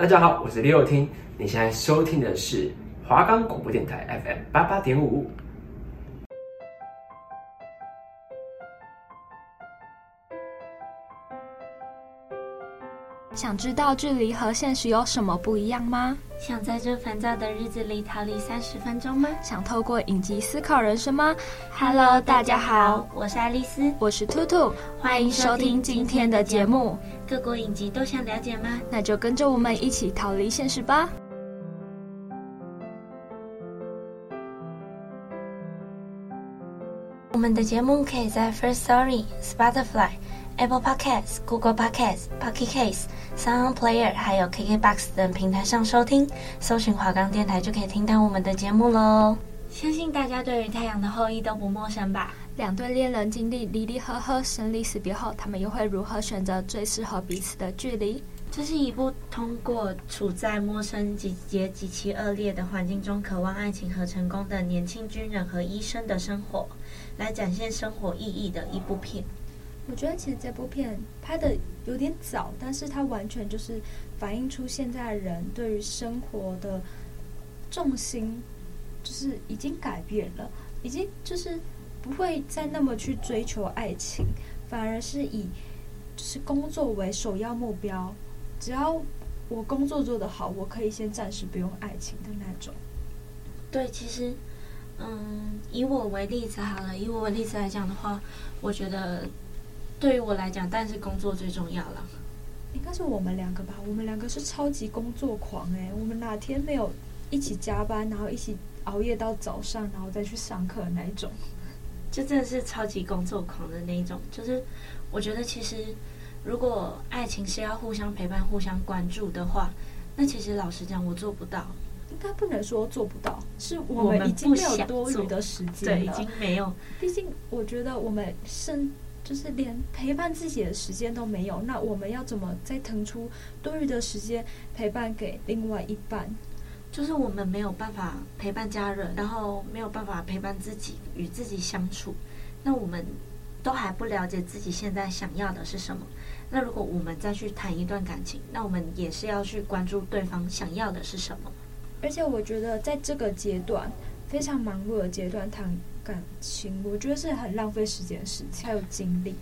大家好，我是李友听，你现在收听的是华冈广播电台 FM 八八点五。想知道距离和现实有什么不一样吗？想在这烦躁的日子里逃离三十分钟吗？想透过影集思考人生吗？Hello，大家好，我是爱丽丝，我是兔兔，欢迎收听今天的节目。各国影集都想了解吗？那就跟着我们一起逃离现实吧。我们的节目可以在 First Story、Spotify。Apple Podcasts、Google Podcasts、Pocket Casts、Sound Player，还有 KKBox 等平台上收听，搜寻华冈电台就可以听到我们的节目喽。相信大家对于《太阳的后裔》都不陌生吧？两对恋人经历离离合合、生离死别后，他们又会如何选择最适合彼此的距离？这是一部通过处在陌生、集结极其恶劣的环境中，渴望爱情和成功的年轻军人和医生的生活，来展现生活意义的一部片。我觉得其实这部片拍的有点早，但是它完全就是反映出现在人对于生活的重心，就是已经改变了，已经就是不会再那么去追求爱情，反而是以就是工作为首要目标。只要我工作做得好，我可以先暂时不用爱情的那种。对，其实，嗯，以我为例子好了，以我为例子来讲的话，我觉得。对于我来讲，但是工作最重要了。应该是我们两个吧？我们两个是超级工作狂哎！我们哪天没有一起加班，然后一起熬夜到早上，然后再去上课那一种？就真的是超级工作狂的那一种。就是我觉得，其实如果爱情是要互相陪伴、互相关注的话，那其实老实讲，我做不到。应该不能说做不到，是我们已经没有多余的时间了。对，已经没有。毕竟，我觉得我们生。就是连陪伴自己的时间都没有，那我们要怎么再腾出多余的时间陪伴给另外一半？就是我们没有办法陪伴家人，然后没有办法陪伴自己，与自己相处。那我们都还不了解自己现在想要的是什么。那如果我们再去谈一段感情，那我们也是要去关注对方想要的是什么。而且我觉得在这个阶段，非常忙碌的阶段谈。感情，我觉得是很浪费时间的事情，还有精力，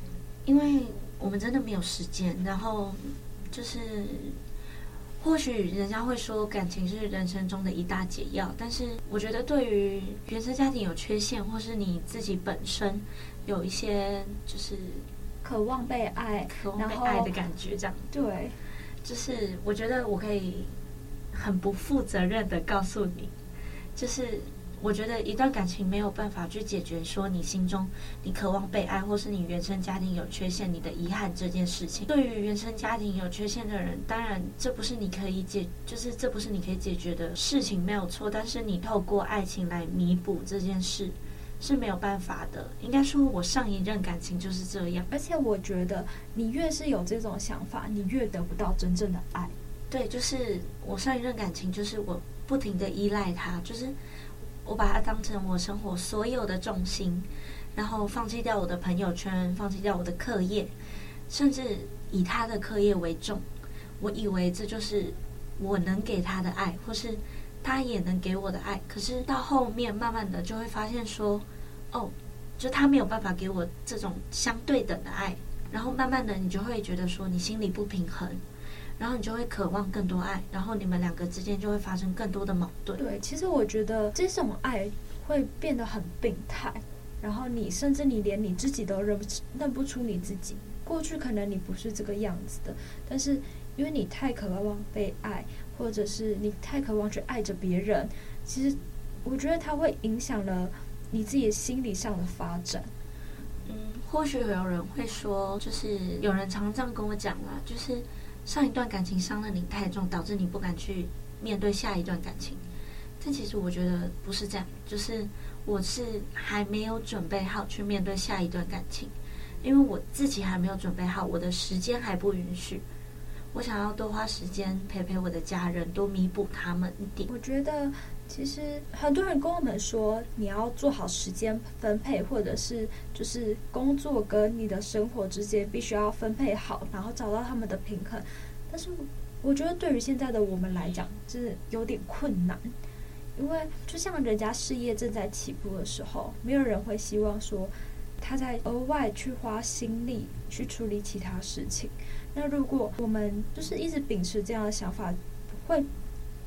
因为我们真的没有时间。然后就是，或许人家会说感情是人生中的一大解药，但是我觉得对于原生家庭有缺陷，或是你自己本身有一些就是渴望被爱、渴望被爱的感觉，这样对，就是我觉得我可以很不负责任的告诉你，就是。我觉得一段感情没有办法去解决说你心中你渴望被爱，或是你原生家庭有缺陷，你的遗憾这件事情。对于原生家庭有缺陷的人，当然这不是你可以解，就是这不是你可以解决的事情，没有错。但是你透过爱情来弥补这件事是没有办法的。应该说，我上一任感情就是这样。而且我觉得，你越是有这种想法，你越得不到真正的爱。对，就是我上一任感情，就是我不停的依赖他，就是。我把它当成我生活所有的重心，然后放弃掉我的朋友圈，放弃掉我的课业，甚至以他的课业为重。我以为这就是我能给他的爱，或是他也能给我的爱。可是到后面，慢慢的就会发现说，哦，就他没有办法给我这种相对等的爱。然后慢慢的，你就会觉得说，你心里不平衡。然后你就会渴望更多爱，然后你们两个之间就会发生更多的矛盾。对，其实我觉得这种爱会变得很病态，然后你甚至你连你自己都认不认不出你自己。过去可能你不是这个样子的，但是因为你太渴望被爱，或者是你太渴望去爱着别人，其实我觉得它会影响了你自己心理上的发展。嗯，或许有人会说，就是有人常常这样跟我讲啦，就是。上一段感情伤了你太重，导致你不敢去面对下一段感情。但其实我觉得不是这样，就是我是还没有准备好去面对下一段感情，因为我自己还没有准备好，我的时间还不允许。我想要多花时间陪陪我的家人，多弥补他们一点。我觉得其实很多人跟我们说，你要做好时间分配，或者是就是工作跟你的生活之间必须要分配好，然后找到他们的平衡。但是我觉得对于现在的我们来讲，是有点困难，因为就像人家事业正在起步的时候，没有人会希望说他在额外去花心力去处理其他事情。那如果我们就是一直秉持这样的想法，会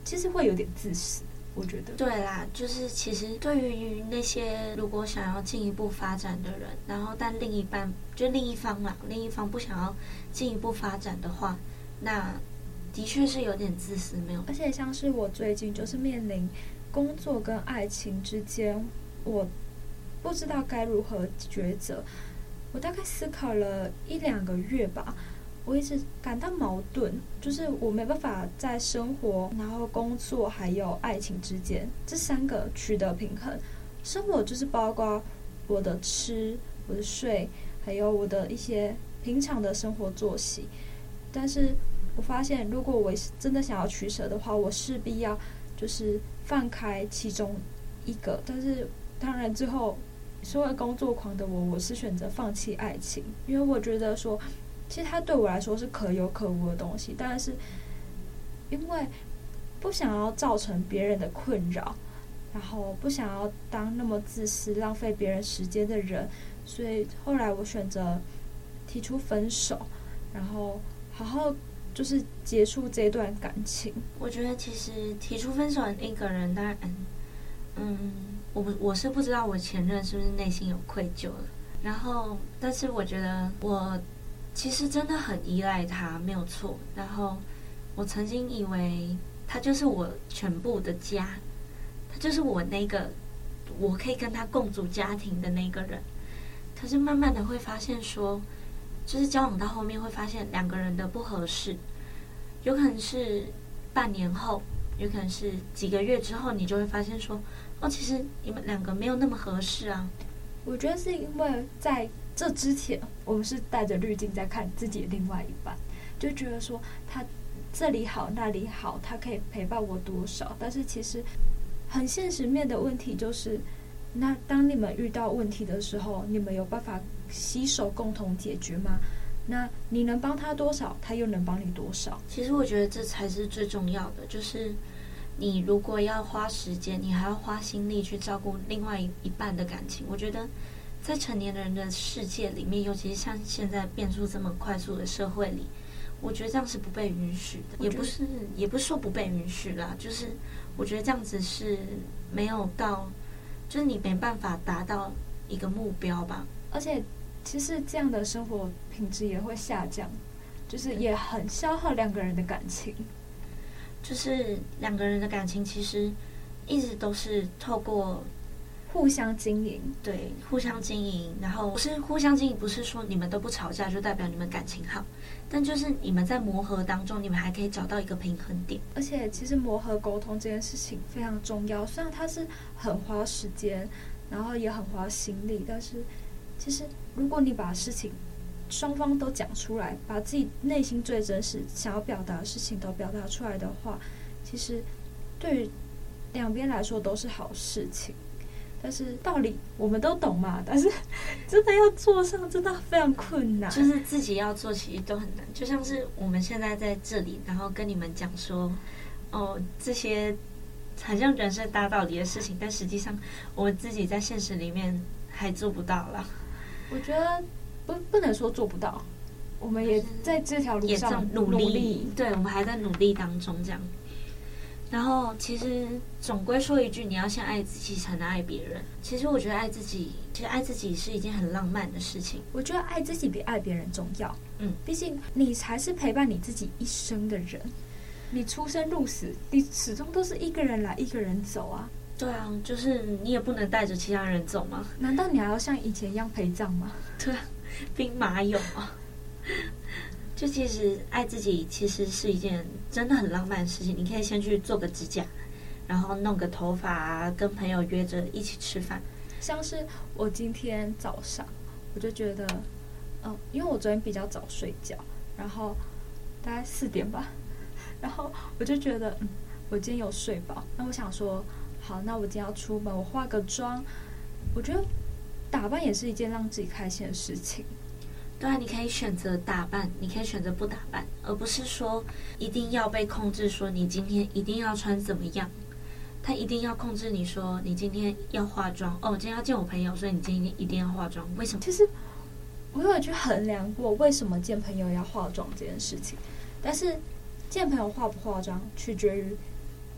其实会有点自私。我觉得对啦，就是其实对于那些如果想要进一步发展的人，然后但另一半就另一方嘛，另一方不想要进一步发展的话，那的确是有点自私，没有。而且像是我最近就是面临工作跟爱情之间，我不知道该如何抉择。我大概思考了一两个月吧。我一直感到矛盾，就是我没办法在生活、然后工作还有爱情之间这三个取得平衡。生活就是包括我的吃、我的睡，还有我的一些平常的生活作息。但是我发现，如果我真的想要取舍的话，我势必要就是放开其中一个。但是当然，最后身为工作狂的我，我是选择放弃爱情，因为我觉得说。其实它对我来说是可有可无的东西，但是因为不想要造成别人的困扰，然后不想要当那么自私、浪费别人时间的人，所以后来我选择提出分手，然后好好就是结束这段感情。我觉得其实提出分手的那个人，当然，嗯，我不我是不知道我前任是不是内心有愧疚了，然后，但是我觉得我。其实真的很依赖他，没有错。然后我曾经以为他就是我全部的家，他就是我那个我可以跟他共组家庭的那个人。可是慢慢的会发现说，就是交往到后面会发现两个人的不合适，有可能是半年后，有可能是几个月之后，你就会发现说，哦，其实你们两个没有那么合适啊。我觉得是因为在。这之前，我们是带着滤镜在看自己另外一半，就觉得说他这里好那里好，他可以陪伴我多少？但是其实很现实面的问题就是，那当你们遇到问题的时候，你们有办法携手共同解决吗？那你能帮他多少，他又能帮你多少？其实我觉得这才是最重要的，就是你如果要花时间，你还要花心力去照顾另外一半的感情，我觉得。在成年人的世界里面，尤其是像现在变速这么快速的社会里，我觉得这样是不被允许的。也不是，也不是说不被允许啦，就是我觉得这样子是没有到，就是你没办法达到一个目标吧。而且，其实这样的生活品质也会下降，就是也很消耗两个人的感情。就是两个人的感情其实一直都是透过。互相经营，对，互相经营。然后不是互相经营，不是说你们都不吵架就代表你们感情好，但就是你们在磨合当中，你们还可以找到一个平衡点。而且，其实磨合沟通这件事情非常重要，虽然它是很花时间，然后也很花心力，但是其实如果你把事情双方都讲出来，把自己内心最真实想要表达的事情都表达出来的话，其实对于两边来说都是好事情。但是道理我们都懂嘛，但是真的要做上，真的非常困难。就是自己要做，其实都很难。就像是我们现在在这里，然后跟你们讲说，哦，这些很像人生大道理的事情，但实际上我们自己在现实里面还做不到了。我觉得不不能说做不到，我们也在这条路上努力。努力，对，我们还在努力当中，这样。然后，其实总归说一句，你要先爱自己，才能爱别人。其实我觉得爱自己，其实爱自己是一件很浪漫的事情。我觉得爱自己比爱别人重要。嗯，毕竟你才是陪伴你自己一生的人。你出生入死，你始终都是一个人来，一个人走啊。对啊，就是你也不能带着其他人走吗？难道你还要像以前一样陪葬吗？对，兵马俑啊。就其实爱自己，其实是一件真的很浪漫的事情。你可以先去做个指甲，然后弄个头发，跟朋友约着一起吃饭。像是我今天早上，我就觉得，嗯，因为我昨天比较早睡觉，然后大概四点吧，然后我就觉得，嗯，我今天有睡饱。那我想说，好，那我今天要出门，我化个妆。我觉得打扮也是一件让自己开心的事情。对啊，你可以选择打扮，你可以选择不打扮，而不是说一定要被控制，说你今天一定要穿怎么样。他一定要控制你说你今天要化妆哦，今天要见我朋友，所以你今天一定要化妆。为什么？其实我有去衡量过为什么见朋友要化妆这件事情，但是见朋友化不化妆取决于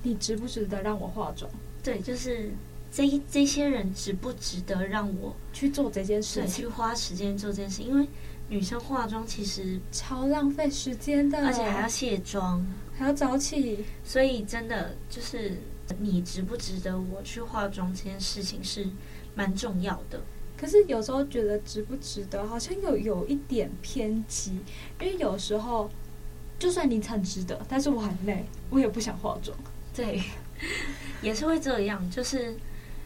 你值不值得让我化妆。对，就是这这些人值不值得让我去做这件事情，去花时间做这件事，因为女生化妆其实超浪费时间的，而且还要卸妆，还要早起，所以真的就是。你值不值得我去化妆这件事情是蛮重要的，可是有时候觉得值不值得，好像有有一点偏激，因为有时候就算你很值得，但是我很累，我也不想化妆。对，也是会这样。就是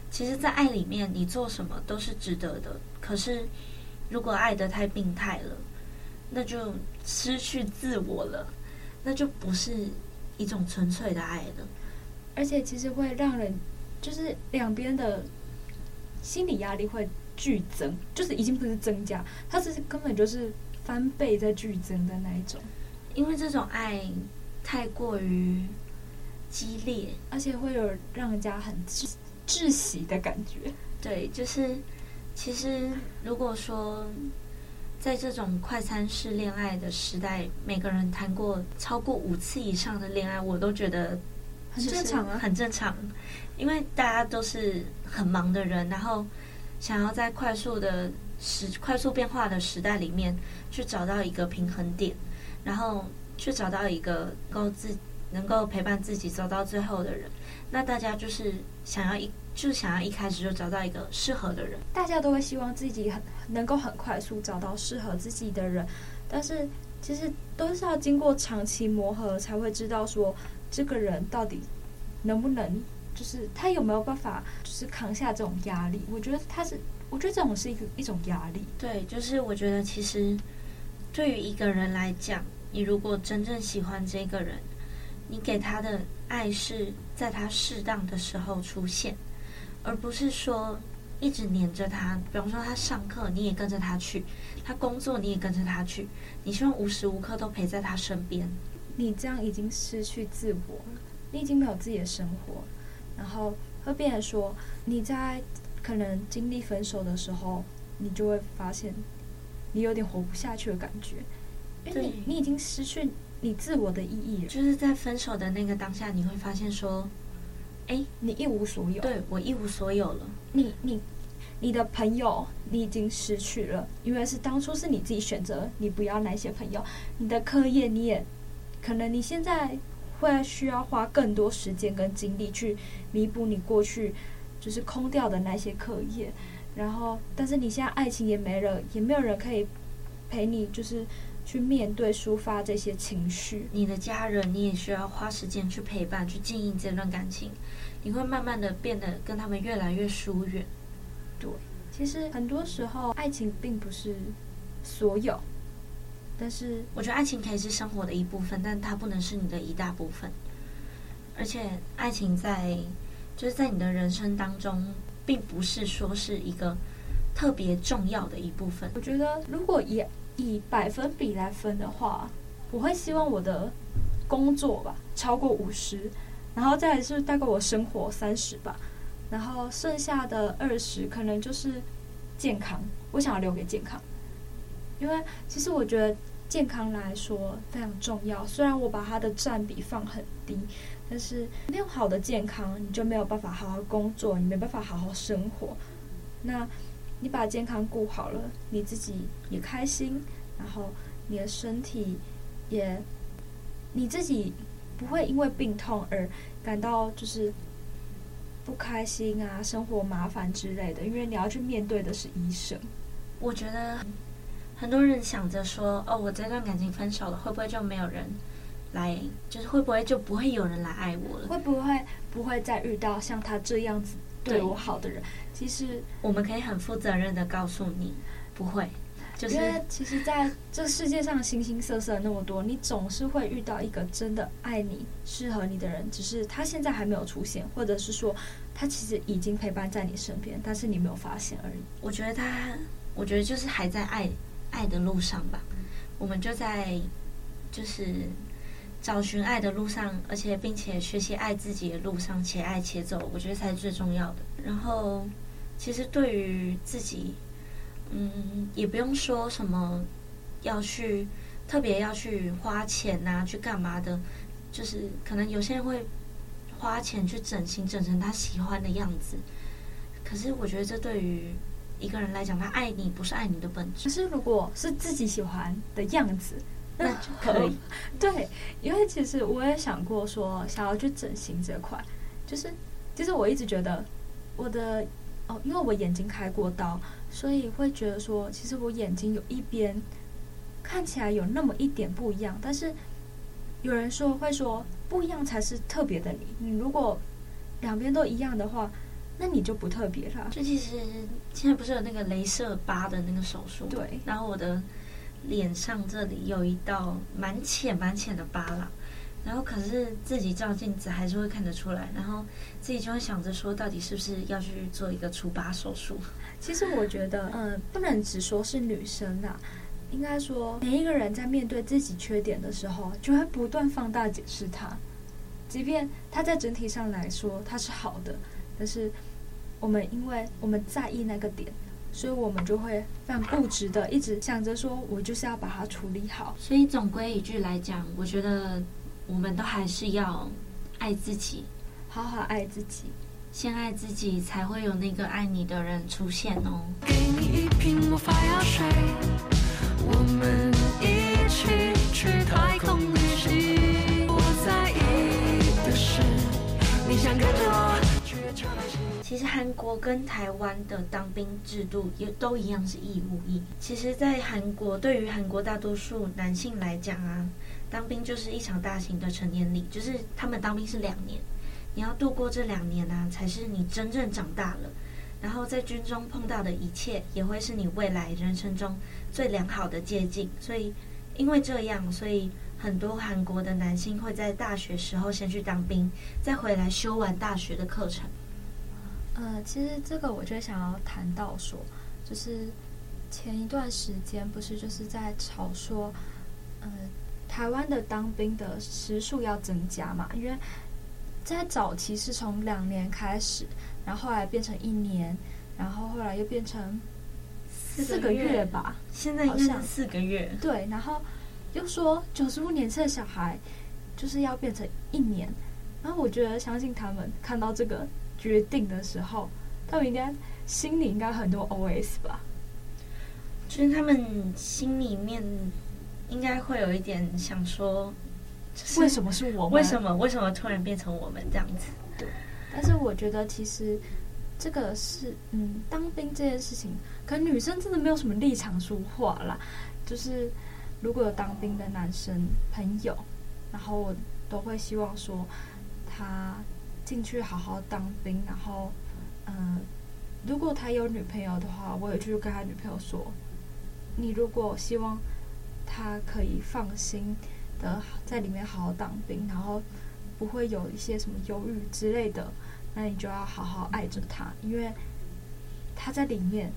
其实，在爱里面，你做什么都是值得的。可是，如果爱得太病态了，那就失去自我了，那就不是一种纯粹的爱了。而且其实会让人，就是两边的心理压力会剧增，就是已经不是增加，它是根本就是翻倍在剧增的那一种。因为这种爱太过于激烈，而且会有让人家很窒窒息的感觉。对，就是其实如果说在这种快餐式恋爱的时代，每个人谈过超过五次以上的恋爱，我都觉得。很正常啊，很正常，因为大家都是很忙的人，然后想要在快速的时、快速变化的时代里面去找到一个平衡点，然后去找到一个够自能够陪伴自己走到最后的人。那大家就是想要一，就是想要一开始就找到一个适合的人。大家都会希望自己很能够很快速找到适合自己的人，但是其实都是要经过长期磨合才会知道说。这个人到底能不能，就是他有没有办法，就是扛下这种压力？我觉得他是，我觉得这种是一个一种压力。对，就是我觉得其实对于一个人来讲，你如果真正喜欢这个人，你给他的爱是在他适当的时候出现，而不是说一直黏着他。比方说他上课你也跟着他去，他工作你也跟着他去，你希望无时无刻都陪在他身边。你这样已经失去自我了，你已经没有自己的生活，然后会变成说你在可能经历分手的时候，你就会发现你有点活不下去的感觉，因为你你已经失去你自我的意义了。就是在分手的那个当下，你会发现说，哎，你一无所有。对，我一无所有了。你你你的朋友你已经失去了，因为是当初是你自己选择你不要那些朋友，你的课业你也。可能你现在会需要花更多时间跟精力去弥补你过去就是空掉的那些课业，然后，但是你现在爱情也没了，也没有人可以陪你，就是去面对抒发这些情绪。你的家人你也需要花时间去陪伴，去经营这段感情，你会慢慢的变得跟他们越来越疏远。对，其实很多时候爱情并不是所有。但是，我觉得爱情可以是生活的一部分，但它不能是你的一大部分。而且，爱情在就是在你的人生当中，并不是说是一个特别重要的一部分。我觉得，如果以以百分比来分的话，我会希望我的工作吧超过五十，然后再来是大概我生活三十吧，然后剩下的二十可能就是健康，我想要留给健康。因为其实我觉得健康来说非常重要，虽然我把它的占比放很低，但是没有好的健康，你就没有办法好好工作，你没办法好好生活。那你把健康顾好了，你自己也开心，然后你的身体也，你自己不会因为病痛而感到就是不开心啊，生活麻烦之类的，因为你要去面对的是医生。我觉得。很多人想着说：“哦，我这段感情分手了，会不会就没有人来？就是会不会就不会有人来爱我了？会不会不会再遇到像他这样子对我好的人？”其实我们可以很负责任的告诉你，不会。就是因为其实在这世界上形形色色那么多，你总是会遇到一个真的爱你、适合你的人，只是他现在还没有出现，或者是说他其实已经陪伴在你身边，但是你没有发现而已。我觉得他，我觉得就是还在爱。爱的路上吧。我们就在就是找寻爱的路上，而且并且学习爱自己的路上，且爱且走，我觉得才是最重要的。然后，其实对于自己，嗯，也不用说什么要去特别要去花钱呐、啊，去干嘛的，就是可能有些人会花钱去整形，整成他喜欢的样子。可是我觉得这对于一个人来讲，他爱你不是爱你的本质。可是如果是自己喜欢的样子，那就可以。对，因为其实我也想过说，想要去整形这块，就是其实我一直觉得我的哦，因为我眼睛开过刀，所以会觉得说，其实我眼睛有一边看起来有那么一点不一样。但是有人说会说不一样才是特别的你。你如果两边都一样的话。那你就不特别了。就其实现在不是有那个镭射疤的那个手术？对。然后我的脸上这里有一道蛮浅蛮浅的疤了，然后可是自己照镜子还是会看得出来，然后自己就会想着说，到底是不是要去做一个除疤手术？其实我觉得，嗯，不能只说是女生啦，应该说每一个人在面对自己缺点的时候，就会不断放大解释它，即便它在整体上来说它是好的，但是。我们因为我们在意那个点，所以我们就会非常固执的一直想着说，我就是要把它处理好。所以总归一句来讲，我觉得我们都还是要爱自己，好好爱自己，先爱自己，才会有那个爱你的人出现哦。给你一瓶魔法药水，我们一起去太空旅行。我在意的是，你想跟着我。其实韩国跟台湾的当兵制度也都一样是义务役。其实，在韩国，对于韩国大多数男性来讲啊，当兵就是一场大型的成年礼，就是他们当兵是两年，你要度过这两年啊，才是你真正长大了。然后在军中碰到的一切，也会是你未来人生中最良好的捷径。所以，因为这样，所以很多韩国的男性会在大学时候先去当兵，再回来修完大学的课程。呃，其实这个我就想要谈到说，就是前一段时间不是就是在吵说，呃，台湾的当兵的时数要增加嘛？因为在早期是从两年开始，然后后来变成一年，然后后来又变成四个月吧？现在应该是四个月。对，然后又说九十五年次的小孩就是要变成一年，然后我觉得相信他们看到这个。决定的时候，他们应该心里应该很多 OS 吧？就是他们心里面应该会有一点想说，为什么是我们？为什么？为什么突然变成我们这样子？对。但是我觉得其实这个是，嗯，当兵这件事情，可女生真的没有什么立场说话啦。就是如果有当兵的男生朋友，然后我都会希望说他。进去好好当兵，然后，嗯，如果他有女朋友的话，我也去跟他女朋友说，你如果希望他可以放心的在里面好好当兵，然后不会有一些什么犹豫之类的，那你就要好好爱着他，因为他在里面，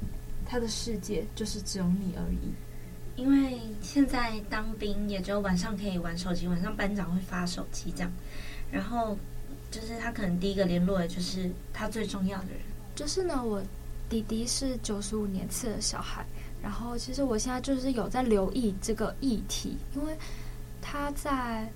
他的世界就是只有你而已。因为现在当兵也只有晚上可以玩手机，晚上班长会发手机这样，然后。就是他可能第一个联络的就是他最重要的人。就是呢，我弟弟是九十五年次的小孩，然后其实我现在就是有在留意这个议题，因为他在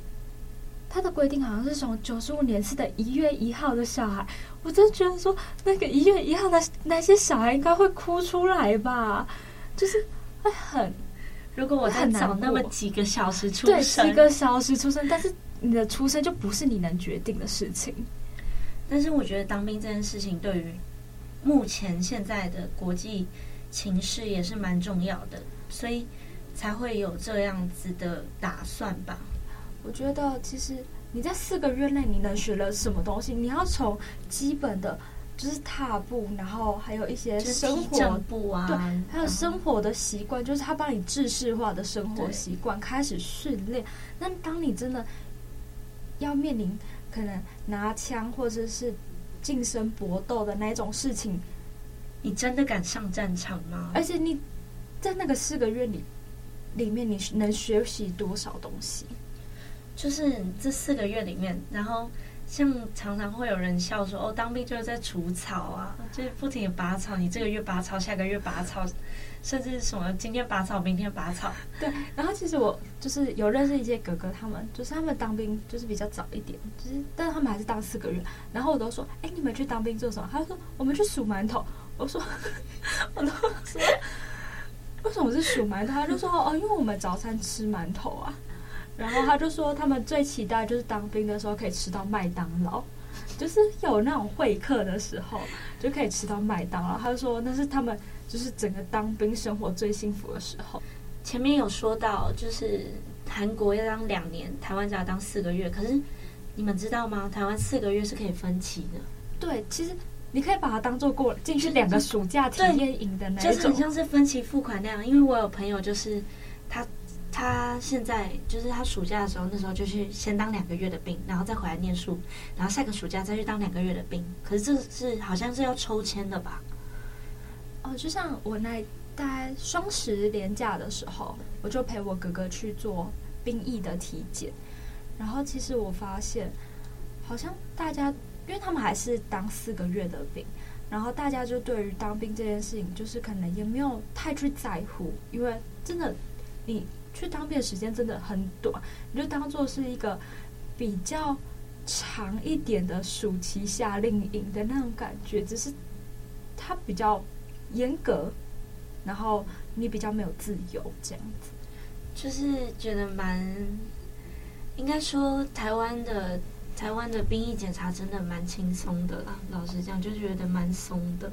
他的规定好像是从九十五年次的一月一号的小孩，我真觉得说那个一月一号的那些小孩应该会哭出来吧，就是会很，如果我在早那么几个小时出生，对，几个小时出生，但是。你的出生就不是你能决定的事情，但是我觉得当兵这件事情对于目前现在的国际情势也是蛮重要的，所以才会有这样子的打算吧。我觉得其实你在四个月内你能学了什么东西？你要从基本的，就是踏步，然后还有一些生活步啊，对，还有生活的习惯，就是他帮你制式化的生活习惯开始训练。那当你真的要面临可能拿枪或者是近身搏斗的那种事情，你真的敢上战场吗？而且你在那个四个月里里面，你能学习多少东西？就是这四个月里面，然后像常常会有人笑说：“哦，当兵就是在除草啊，就是不停的拔草，你这个月拔草，下个月拔草。”甚至什么今天拔草，明天拔草。对，然后其实我就是有认识一些哥哥，他们就是他们当兵就是比较早一点，就是但他们还是当四个月。然后我都说：“哎，你们去当兵做什么？”他说：“我们去数馒头。”我说：“ 我都说 为什么是数馒头？”他就说：“哦，因为我们早餐吃馒头啊。”然后他就说他们最期待就是当兵的时候可以吃到麦当劳，就是有那种会客的时候就可以吃到麦当劳。他就说那是他们。就是整个当兵生活最幸福的时候。前面有说到，就是韩国要当两年，台湾只要当四个月。可是你们知道吗？台湾四个月是可以分期的。对，其实你可以把它当做过进去两个暑假体验营的那种，就是很像是分期付款那样。因为我有朋友，就是他现在就是他暑假的时候，那时候就去先当两个月的兵，然后再回来念书，然后下个暑假再去当两个月的兵。可是这是好像是要抽签的吧？哦，就像我那大概双十连假的时候，我就陪我哥哥去做兵役的体检，然后其实我发现，好像大家因为他们还是当四个月的兵，然后大家就对于当兵这件事情，就是可能也没有太去在乎，因为真的你去当兵的时间真的很短，你就当做是一个比较长一点的暑期夏令营的那种感觉，只是它比较。严格，然后你比较没有自由，这样子，就是觉得蛮，应该说台湾的台湾的兵役检查真的蛮轻松的啦。老实讲，就觉得蛮松的，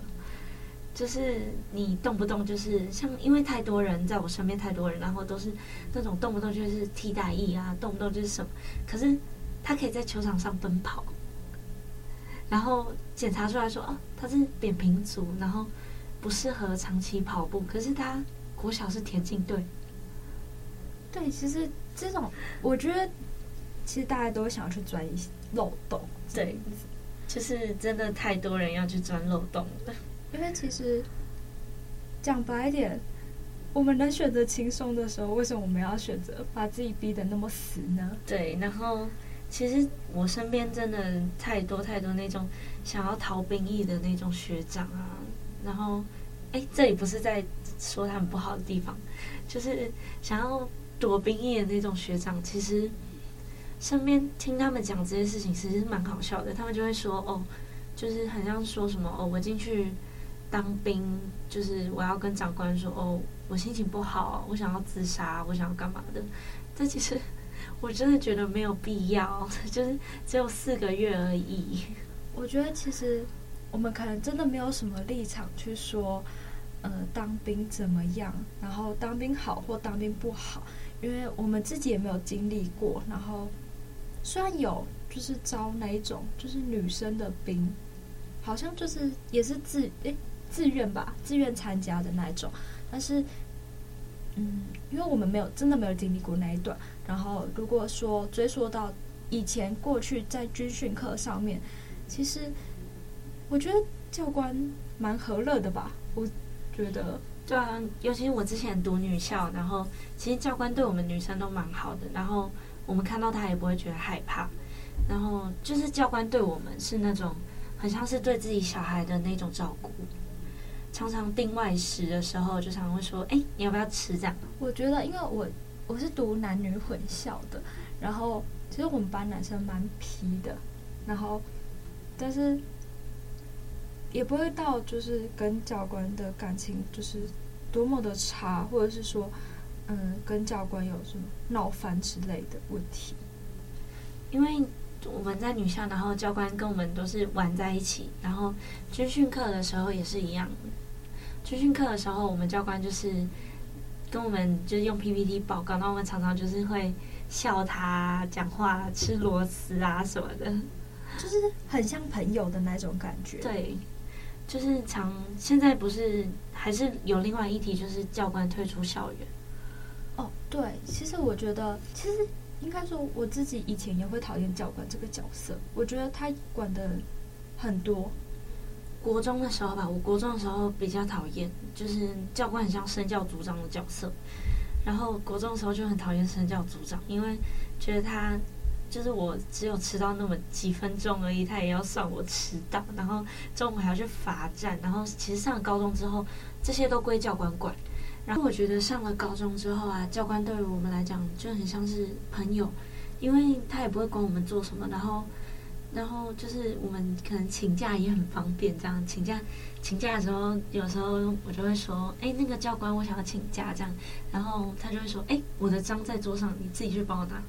就是你动不动就是像，因为太多人在我身边，太多人，然后都是那种动不动就是替代役啊，动不动就是什么，可是他可以在球场上奔跑，然后检查出来说，哦，他是扁平足，然后。不适合长期跑步，可是他国小是田径队。对，其实这种我觉得，其实大家都想要去钻一些漏洞。对，就是真的太多人要去钻漏洞了。因为其实讲白一点，我们能选择轻松的时候，为什么我们要选择把自己逼得那么死呢？对，然后其实我身边真的太多太多那种想要逃兵役的那种学长啊。然后，哎，这里不是在说他们不好的地方，就是想要躲兵役的那种学长，其实身边听他们讲这些事情，其实是蛮好笑的。他们就会说，哦，就是很像说什么，哦，我进去当兵，就是我要跟长官说，哦，我心情不好，我想要自杀，我想要干嘛的。这其实 我真的觉得没有必要，就是只有四个月而已。我觉得其实。我们可能真的没有什么立场去说，呃，当兵怎么样，然后当兵好或当兵不好，因为我们自己也没有经历过。然后虽然有，就是招那一种，就是女生的兵，好像就是也是自诶自愿吧，自愿参加的那种。但是，嗯，因为我们没有真的没有经历过那一段。然后如果说追溯到以前过去在军训课上面，其实。我觉得教官蛮和乐的吧，我觉得对啊，尤其是我之前读女校，然后其实教官对我们女生都蛮好的，然后我们看到他也不会觉得害怕，然后就是教官对我们是那种很像是对自己小孩的那种照顾，常常订外食的时候就常常会说：“哎，你要不要吃？”这样。我觉得，因为我我是读男女混校的，然后其实我们班男生蛮皮的，然后但是。也不会到就是跟教官的感情就是多么的差，或者是说，嗯，跟教官有什么闹翻之类的问题。因为我们在女校，然后教官跟我们都是玩在一起，然后军训课的时候也是一样。军训课的时候，我们教官就是跟我们就是用 PPT 报告，那我们常常就是会笑他讲话吃螺丝啊什么的，就是很像朋友的那种感觉。对。就是常现在不是还是有另外一题，就是教官退出校园。哦，对，其实我觉得，其实应该说我自己以前也会讨厌教官这个角色。我觉得他管的很多，国中的时候吧，我国中的时候比较讨厌，就是教官很像生教组长的角色。然后国中的时候就很讨厌生教组长，因为觉得他就是我只有迟到那么几分钟而已，他也要算我迟到，然后中午还要去罚站。然后其实上了高中之后，这些都归教官管。然后我觉得上了高中之后啊，教官对于我们来讲就很像是朋友，因为他也不会管我们做什么，然后。然后就是我们可能请假也很方便，这样请假请假的时候，有时候我就会说，哎，那个教官，我想要请假这样，然后他就会说，哎，我的章在桌上，你自己去帮我拿。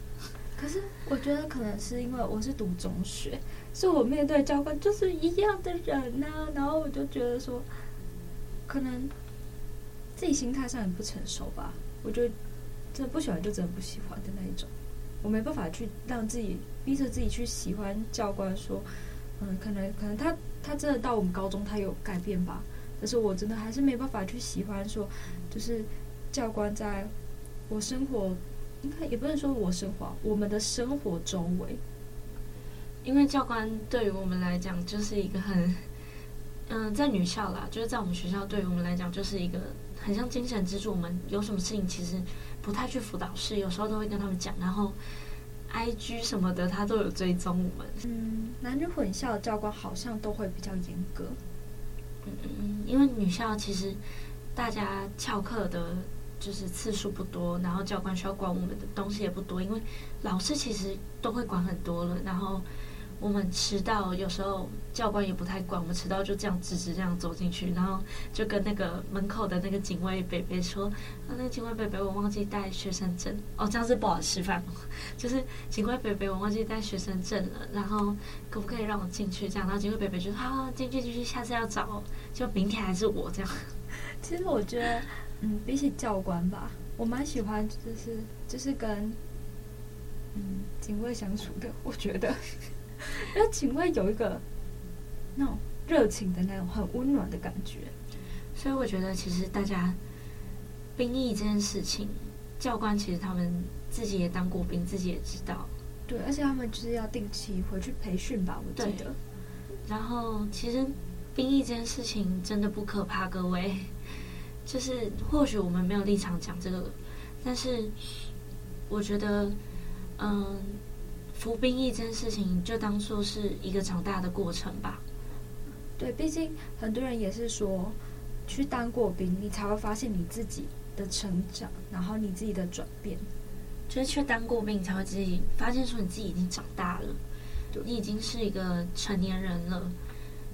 可是我觉得可能是因为我是读中学，所以我面对教官就是一样的人呐、然后我就觉得说，可能自己心态上也不成熟吧，我就真的不喜欢，就真的不喜欢的那一种。我没办法去让自己逼着自己去喜欢教官，说，嗯，可能可能他他真的到我们高中他有改变吧，可是我真的还是没办法去喜欢说，就是教官在我生活，应该也不能说我生活，我们的生活周围，因为教官对于我们来讲就是一个很，嗯，在女校啦，就是在我们学校对于我们来讲就是一个很像精神支柱，我们有什么事情其实。不太去辅导室，有时候都会跟他们讲，然后，IG 什么的他都有追踪我们。嗯，男女混校的教官好像都会比较严格。嗯嗯，因为女校其实大家翘课的就是次数不多，然后教官需要管我们的东西也不多，因为老师其实都会管很多了，然后。我们迟到，有时候教官也不太管。我们迟到就这样直直这样走进去，然后就跟那个门口的那个警卫北北说：“啊，那个警卫北北，我忘记带学生证。”哦，这样是不好吃饭。就是警卫北北，我忘记带学生证了，然后可不可以让我进去？这样，然后警卫北北就说：“好，进去进去，下次要找，就明天还是我这样。”其实我觉得，嗯，比起教官吧，我蛮喜欢就是就是跟嗯警卫相处的。我觉得。那请问有一个那种热情的那种很温暖的感觉，所以我觉得其实大家兵役这件事情，教官其实他们自己也当过兵，自己也知道。对，而且他们就是要定期回去培训吧，我记得。然后其实兵役这件事情真的不可怕，各位。就是或许我们没有立场讲这个，但是我觉得，嗯。服兵役这件事情，就当做是一个长大的过程吧。对，毕竟很多人也是说，去当过兵，你才会发现你自己的成长，然后你自己的转变。就是去当过兵，你才会自己发现说你自己已经长大了，你已经是一个成年人了，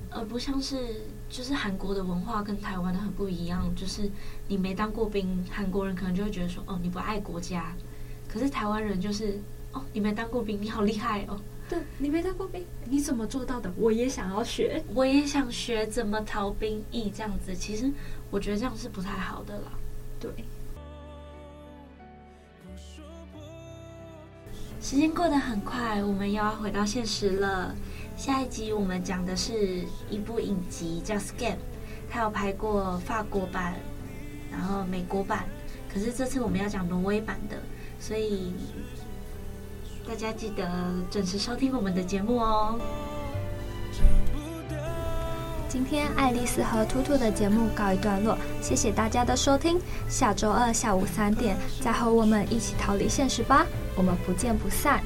而不像是就是韩国的文化跟台湾的很不一样。就是你没当过兵，韩国人可能就会觉得说，哦，你不爱国家。可是台湾人就是。哦，你没当过兵，你好厉害哦！对，你没当过兵，你怎么做到的？我也想要学，我也想学怎么逃兵役这样子。其实我觉得这样是不太好的啦。对，时间过得很快，我们又要回到现实了。下一集我们讲的是一部影集叫《Scam》，它有拍过法国版，然后美国版，可是这次我们要讲挪威版的，所以。大家记得准时收听我们的节目哦。今天爱丽丝和兔兔的节目告一段落，谢谢大家的收听。下周二下午三点再和我们一起逃离现实吧，我们不见不散。